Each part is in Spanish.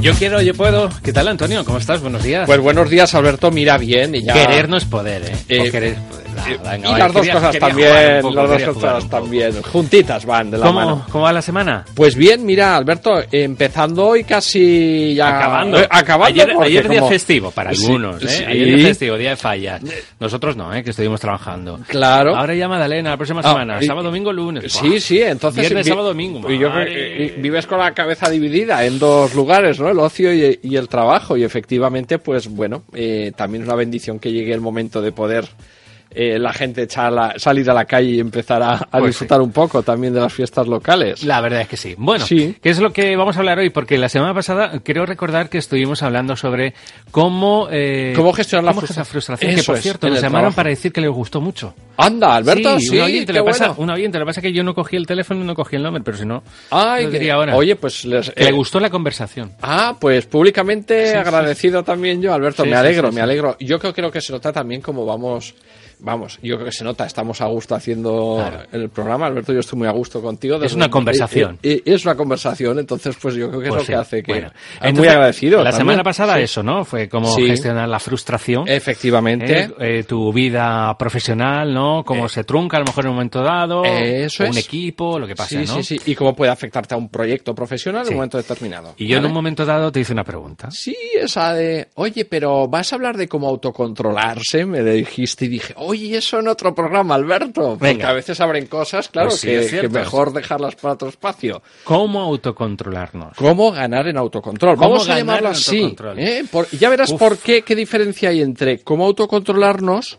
Yo quiero, yo puedo. ¿Qué tal, Antonio? ¿Cómo estás? Buenos días. Pues buenos días, Alberto. Mira bien. Y ya... Querer no es poder, ¿eh? Eh, querer es poder. Venga, y vale, las dos quería- cosas quería también, poco, las dos cosas también, juntitas van de la ¿Cómo, mano. ¿Cómo va la semana? Pues bien, mira, Alberto, empezando hoy casi ya... Acabando. Eh, acabando ayer, ayer día festivo para Sí, algunos, ¿eh? sí. Ayer día festivo, día de fallas. Nosotros no, ¿eh? Que estuvimos trabajando. Claro. Ahora ya Magdalena, la próxima Ah, semana. y- sábado, domingo, lunes. Sí, sí, entonces... Viernes, vi- sábado, domingo. Y yo creo Madre. que- y vives con la cabeza dividida en dos lugares, ¿no? El ocio y, y el trabajo. Y efectivamente, pues bueno, eh, también es una bendición que llegue el momento de poder... eh, la gente echar la- salir a la calle y empezar a, a Pues disfrutar un poco también de las fiestas locales. La verdad es que sí. Bueno, Sí. ¿qué es lo que vamos a hablar hoy? Porque la semana pasada creo recordar que estuvimos hablando sobre cómo... eh, Cómo gestionar la cómo frustra- frustración. Eso que, por es, cierto, nos llamaron trabajo. para decir que les gustó mucho. Anda, Alberto, sí, un oyente, qué le pasa, bueno. un oyente, lo que pasa es que yo no cogí el teléfono y no cogí el nombre, pero si no, Ay, lo que- diría ahora. Oye, pues les, le eh, gustó la conversación. Ah, pues públicamente Sí, sí. agradecido también yo, Alberto. Sí, me sí, alegro, sí, me sí. alegro. Yo creo, creo que se nota también como vamos, vamos, yo creo que se nota, estamos a gusto haciendo Claro. el programa, Alberto, yo estoy muy a gusto contigo. Es una conversación. eh, es una conversación, entonces pues yo creo que Pues es sí, lo que hace que... bueno. es muy Entonces, agradecido. La también. semana pasada Sí. eso, ¿no? Fue cómo Sí. gestionar la frustración. Efectivamente. Eh, eh, tu vida profesional, ¿no? Cómo Eh, se trunca a lo mejor en un momento dado. Eso un es. equipo, lo que pasa, sí, ¿no? sí, sí. Y cómo puede afectarte a un proyecto profesional en Sí. un momento determinado. Y yo en ¿vale? un momento dado te hice una pregunta. Sí, esa de, oye, pero vas a hablar de cómo autocontrolarse, me dijiste y dije, oye, eso en otro programa, Alberto. Porque Venga. a veces abren cosas, claro, Pues sí, que, es que mejor dejarlas para otro espacio. ¿Cómo autocontrolarnos? ¿Cómo ganar en autocontrol? ¿Cómo Vamos a llamarlo así. ¿eh? Por- ya verás Uf. por qué, qué diferencia hay entre cómo autocontrolarnos,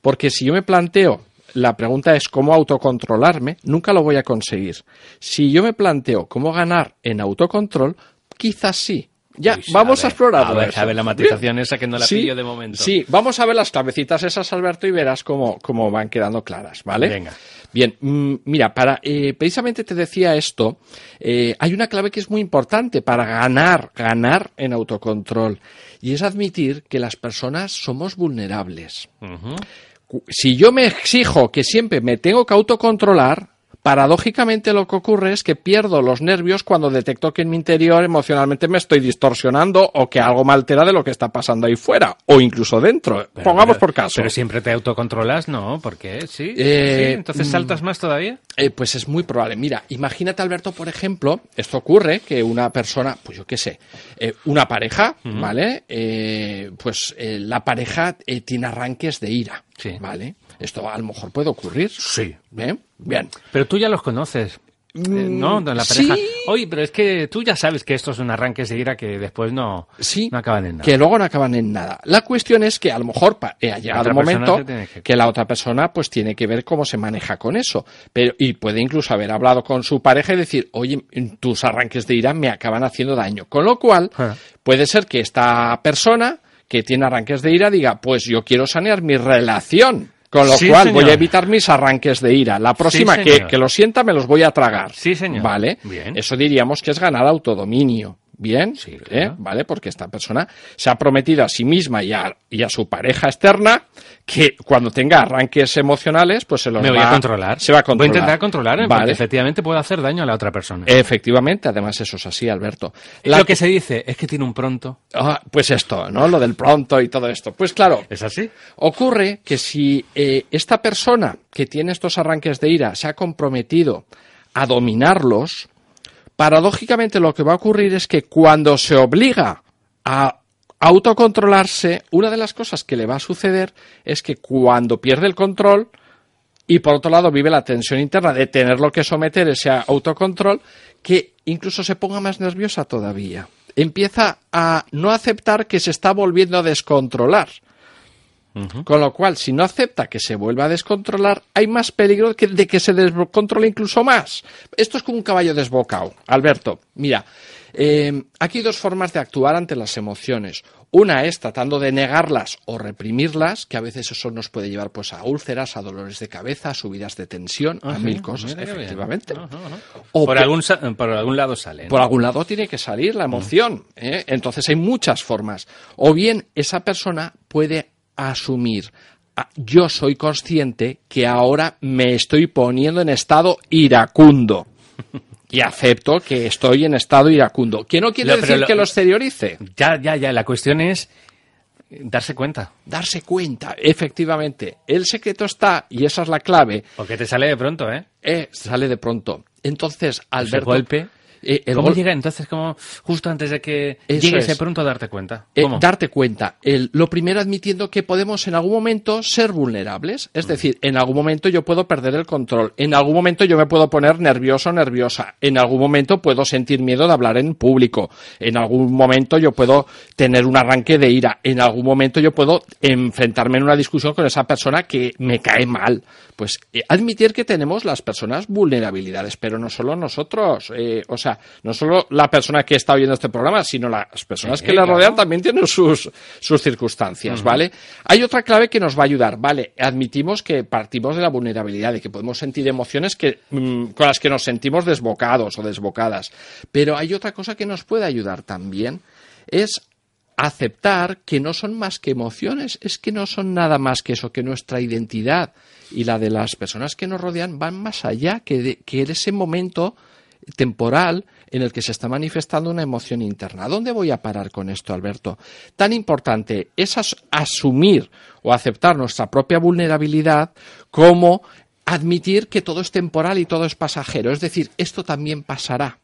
porque si yo me planteo, la pregunta es cómo autocontrolarme, nunca lo voy a conseguir. Si yo me planteo cómo ganar en autocontrol, quizás sí. Ya, Uy, vamos a, ver, explorarlo. A ver, eso. a ver la matización esa que no la Sí, pillo de momento. Sí, vamos a ver las clavecitas esas, Alberto, y verás cómo, cómo van quedando claras, ¿vale? Venga. Bien, mm, mira, para eh, precisamente te decía esto, eh, hay una clave que es muy importante para ganar, ganar en autocontrol, y es admitir que las personas somos vulnerables. Si yo me exijo que siempre me tengo que autocontrolar, paradójicamente lo que ocurre es que pierdo los nervios cuando detecto que en mi interior emocionalmente me estoy distorsionando o que algo me altera de lo que está pasando ahí fuera o incluso dentro. Pero- Pongamos pero- por caso. Pero siempre te autocontrolas, ¿no? ¿Por qué? ¿Sí? Eh, ¿Sí? ¿Entonces mm. saltas más todavía? Eh, pues es muy probable. Mira, imagínate, Alberto, por ejemplo, esto ocurre que una persona, pues yo qué sé, eh, una pareja, ¿vale? Eh, pues eh, la pareja eh, tiene arranques de ira, Sí. ¿vale? Esto a lo mejor puede ocurrir. Sí. ¿Bien? Bien. Pero tú ya los conoces. eh, ¿No? De la pareja. Mm, sí. Oye, pero es que tú ya sabes que estos son arranques de ira que después no, Sí, no acaban en nada. que luego no acaban en nada. La cuestión es que a lo mejor eh, ha llegado el momento que- que... la otra persona pues tiene que ver cómo se maneja con eso. Pero, y puede incluso haber hablado con su pareja y decir, oye, tus arranques de ira me acaban haciendo daño. Con lo cual, Ah. puede ser que esta persona que tiene arranques de ira diga, pues yo quiero sanear mi relación. Con lo Sí, cual señor. voy a evitar mis arranques de ira. La próxima Sí, que, que lo sienta me los voy a tragar. Sí, señor. ¿Vale? Bien. Eso diríamos que es ganar autodominio. Bien, Sí, ¿eh? ¿vale? Porque esta persona se ha prometido a sí misma y a, y a su pareja externa que cuando tenga arranques emocionales, pues se los Me voy va a controlar. Se va a controlar. Voy a intentar controlarme porque Vale. efectivamente puedo hacer daño a la otra persona. Efectivamente, además eso es así, Alberto. La- Lo que se dice es que tiene un pronto. Ah, pues esto, ¿no? Lo del pronto y todo esto. Pues claro, ¿Es así? Ocurre que si eh, esta persona que tiene estos arranques de ira se ha comprometido a dominarlos, paradójicamente lo que va a ocurrir es que cuando se obliga a autocontrolarse, una de las cosas que le va a suceder es que cuando pierde el control y por otro lado vive la tensión interna de tenerlo que someter ese autocontrol, que incluso se ponga más nerviosa todavía. Empieza a no aceptar que se está volviendo a descontrolar. Con lo cual, si no acepta que se vuelva a descontrolar, hay más peligro que- de que se descontrole incluso más. Esto es como un caballo desbocado. Alberto, mira, eh, aquí hay dos formas de actuar ante las emociones. Una es tratando de negarlas o reprimirlas, que a veces eso nos puede llevar pues a úlceras, a dolores de cabeza, a subidas de tensión, Ah, a sí, mil cosas, efectivamente. Ajá, ajá. O por, algún, sa- por algún lado sale. ¿no? por algún lado tiene que salir la emoción. ¿eh? Entonces hay muchas formas. O bien esa persona puede asumir, "Ah, yo soy consciente que ahora me estoy poniendo en estado iracundo. y acepto que estoy en estado iracundo. Que no quiere Lo- decir lo- que lo exteriorice. Ya, ya, ya. La cuestión es darse cuenta. Darse cuenta, efectivamente. El secreto está, y esa es la clave, Porque te sale de pronto, ¿eh? eh, sale de pronto. Entonces, Ese Alberto... golpe. Eh, el ¿Cómo gol- llega entonces? como Justo antes de que Eso llegues de es. pronto a darte cuenta. Eh, darte cuenta. El- lo primero admitiendo que podemos en algún momento ser vulnerables. Es decir, en algún momento yo puedo perder el control. En algún momento yo me puedo poner nervioso o nerviosa. En algún momento puedo sentir miedo de hablar en público. En algún momento yo puedo tener un arranque de ira. En algún momento yo puedo enfrentarme en una discusión con esa persona que me cae mal. Pues eh, admitir que tenemos las personas vulnerabilidades, pero no solo nosotros. eh, o sea, no solo la persona que está oyendo este programa, sino las personas Sí, que le claro. rodean también tienen sus, sus circunstancias, ¿vale? Hay otra clave que nos va a ayudar, ¿vale? Admitimos que partimos de la vulnerabilidad, de que podemos sentir emociones que, mm, con las que nos sentimos desbocados o desbocadas. Pero hay otra cosa que nos puede ayudar también, es aceptar que no son más que emociones, es que no son nada más que eso, que nuestra identidad y la de las personas que nos rodean van más allá que, de, que en ese momento temporal en el que se está manifestando una emoción interna. ¿A dónde voy a parar con esto, Alberto? Tan importante es as- asumir o aceptar nuestra propia vulnerabilidad como admitir que todo es temporal y todo es pasajero. Es decir, esto también pasará.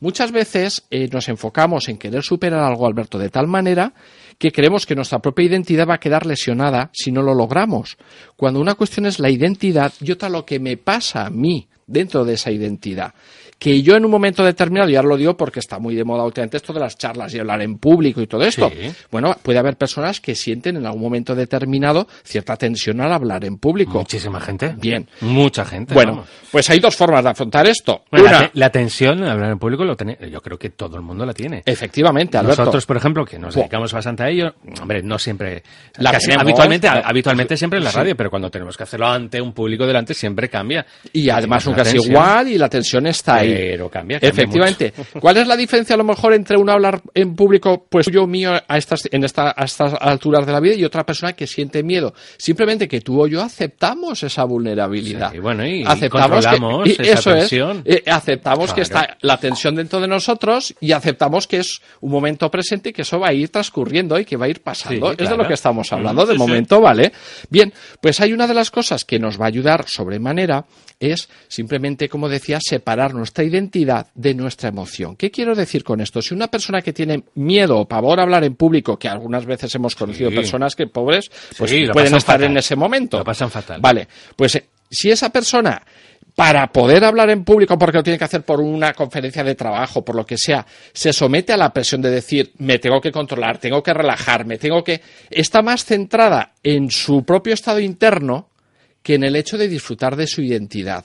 Muchas veces eh, nos enfocamos en querer superar algo, Alberto, de tal manera que creemos que nuestra propia identidad va a quedar lesionada si no lo logramos. Cuando una cuestión es la identidad y otra lo que me pasa a mí dentro de esa identidad. Que yo en un momento determinado, y ahora lo digo porque está muy de moda últimamente esto de las charlas y hablar en público y todo esto. Sí. Bueno, puede haber personas que sienten en algún momento determinado cierta tensión al hablar en público. Muchísima gente. Bien. Mucha gente. Bueno, vamos. pues hay dos formas de afrontar esto. Bueno, la, Una, te- la tensión al hablar en público lo tiene, yo creo que todo el mundo la tiene. efectivamente, Alberto. Nosotros, por ejemplo, que nos dedicamos bastante a ello, hombre, no siempre, La casi tenemos, habitualmente, la- habitualmente siempre en la sí. radio, pero cuando tenemos que hacerlo ante un público delante siempre cambia. Y además Una tensión, igual y la tensión está ahí. Pero cambia, cambia Efectivamente. ¿Cuál es la diferencia a lo mejor entre uno hablar en público, pues yo mío a estas, en esta, a estas alturas de la vida y otra persona que siente miedo? Simplemente que tú o yo aceptamos esa vulnerabilidad. Sí, bueno, y aceptamos controlamos que, y esa eso tensión. es. eh, aceptamos que está la tensión dentro de nosotros y aceptamos que es un momento presente y que eso va a ir transcurriendo y que va a ir pasando. Sí, Es de lo que estamos hablando Mm, de sí. momento, ¿vale? Bien, pues hay una de las cosas que nos va a ayudar sobremanera es simplemente, como decía, separar nuestra identidad de nuestra emoción. ¿Qué quiero decir con esto? Si una persona que tiene miedo o pavor a hablar en público, que algunas veces hemos conocido Sí. personas que pobres, pues Sí, pueden estar fatal. en ese momento. Lo pasan fatal. Vale, pues eh, si esa persona para poder hablar en público porque lo tiene que hacer por una conferencia de trabajo, por lo que sea, se somete a la presión de decir, me tengo que controlar, tengo que relajarme, tengo que... está más centrada en su propio estado interno que en el hecho de disfrutar de su identidad.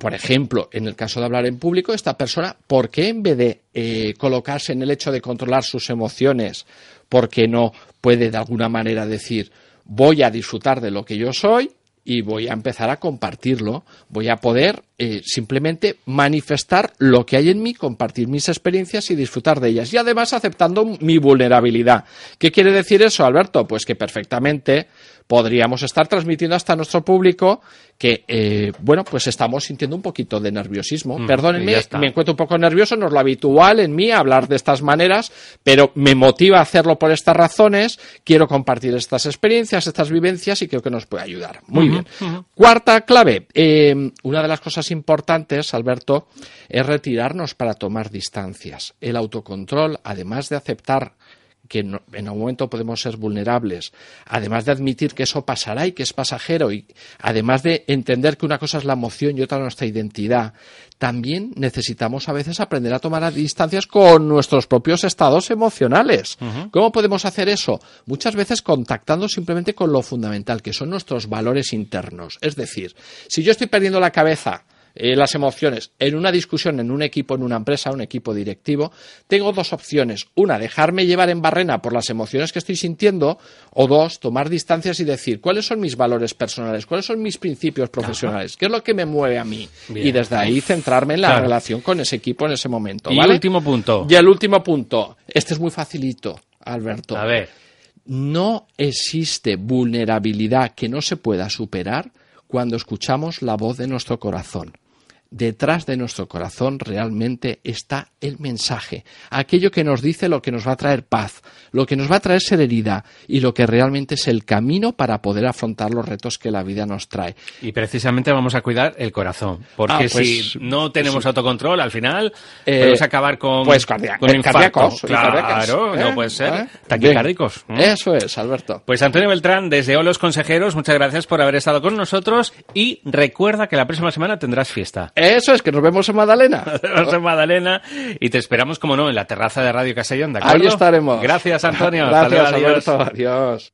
Por ejemplo, en el caso de hablar en público, esta persona, ¿por qué en vez de eh, colocarse en el hecho de controlar sus emociones, por qué no puede de alguna manera decir, voy a disfrutar de lo que yo soy y voy a empezar a compartirlo, voy a poder eh, simplemente manifestar lo que hay en mí, compartir mis experiencias y disfrutar de ellas. Y además aceptando mi vulnerabilidad. ¿Qué quiere decir eso, Alberto? Pues que perfectamente podríamos estar transmitiendo hasta nuestro público que, eh, bueno, pues estamos sintiendo un poquito de nerviosismo. Mm, Perdónenme, me encuentro un poco nervioso, no es lo habitual en mí hablar de estas maneras, pero me motiva a hacerlo por estas razones, quiero compartir estas experiencias, estas vivencias y creo que nos puede ayudar. Muy bien. Cuarta clave, eh, una de las cosas importantes, Alberto, es retirarnos para tomar distancias. El autocontrol, además de aceptar que en algún momento podemos ser vulnerables, además de admitir que eso pasará y que es pasajero, y además de entender que una cosa es la emoción y otra nuestra identidad, también necesitamos a veces aprender a tomar a distancias con nuestros propios estados emocionales. ¿Cómo podemos hacer eso? Muchas veces contactando simplemente con lo fundamental, que son nuestros valores internos. Es decir, si yo estoy perdiendo la cabeza eh, las emociones en una discusión, en un equipo, en una empresa, un equipo directivo, tengo dos opciones. Una, dejarme llevar en barrena por las emociones que estoy sintiendo, o dos, tomar distancias y decir cuáles son mis valores personales, cuáles son mis principios profesionales, qué es lo que me mueve a mí. Bien. Y desde ahí centrarme en la Claro. relación con ese equipo en ese momento. Y ¿vale? último punto. Y el último punto. Este es muy facilito, Alberto. A ver. No existe vulnerabilidad que no se pueda superar cuando escuchamos la voz de nuestro corazón. Detrás de nuestro corazón realmente está el mensaje, aquello que nos dice lo que nos va a traer paz, lo que nos va a traer serenidad y lo que realmente es el camino para poder afrontar los retos que la vida nos trae. Y precisamente vamos a cuidar el corazón, porque Ah, pues, si no tenemos sí. autocontrol, al final Eh, podemos acabar con, pues con cardíacos Claro, cardíacas, ¿eh? no puede ser. ¿Eh? Taquicárdicos. Bien. Eso es, Alberto. Pues Antonio Beltrán, desde Olos Consejeros, muchas gracias por haber estado con nosotros y recuerda que la próxima semana tendrás fiesta. Eso es, que nos vemos en Magdalena. Nos vemos en Madalena y te esperamos, como no, en la terraza de Radio Castellón, ¿de acuerdo? Ahí estaremos. Gracias, Antonio. Hasta Gracias, luego, adiós. Alberto. Adiós.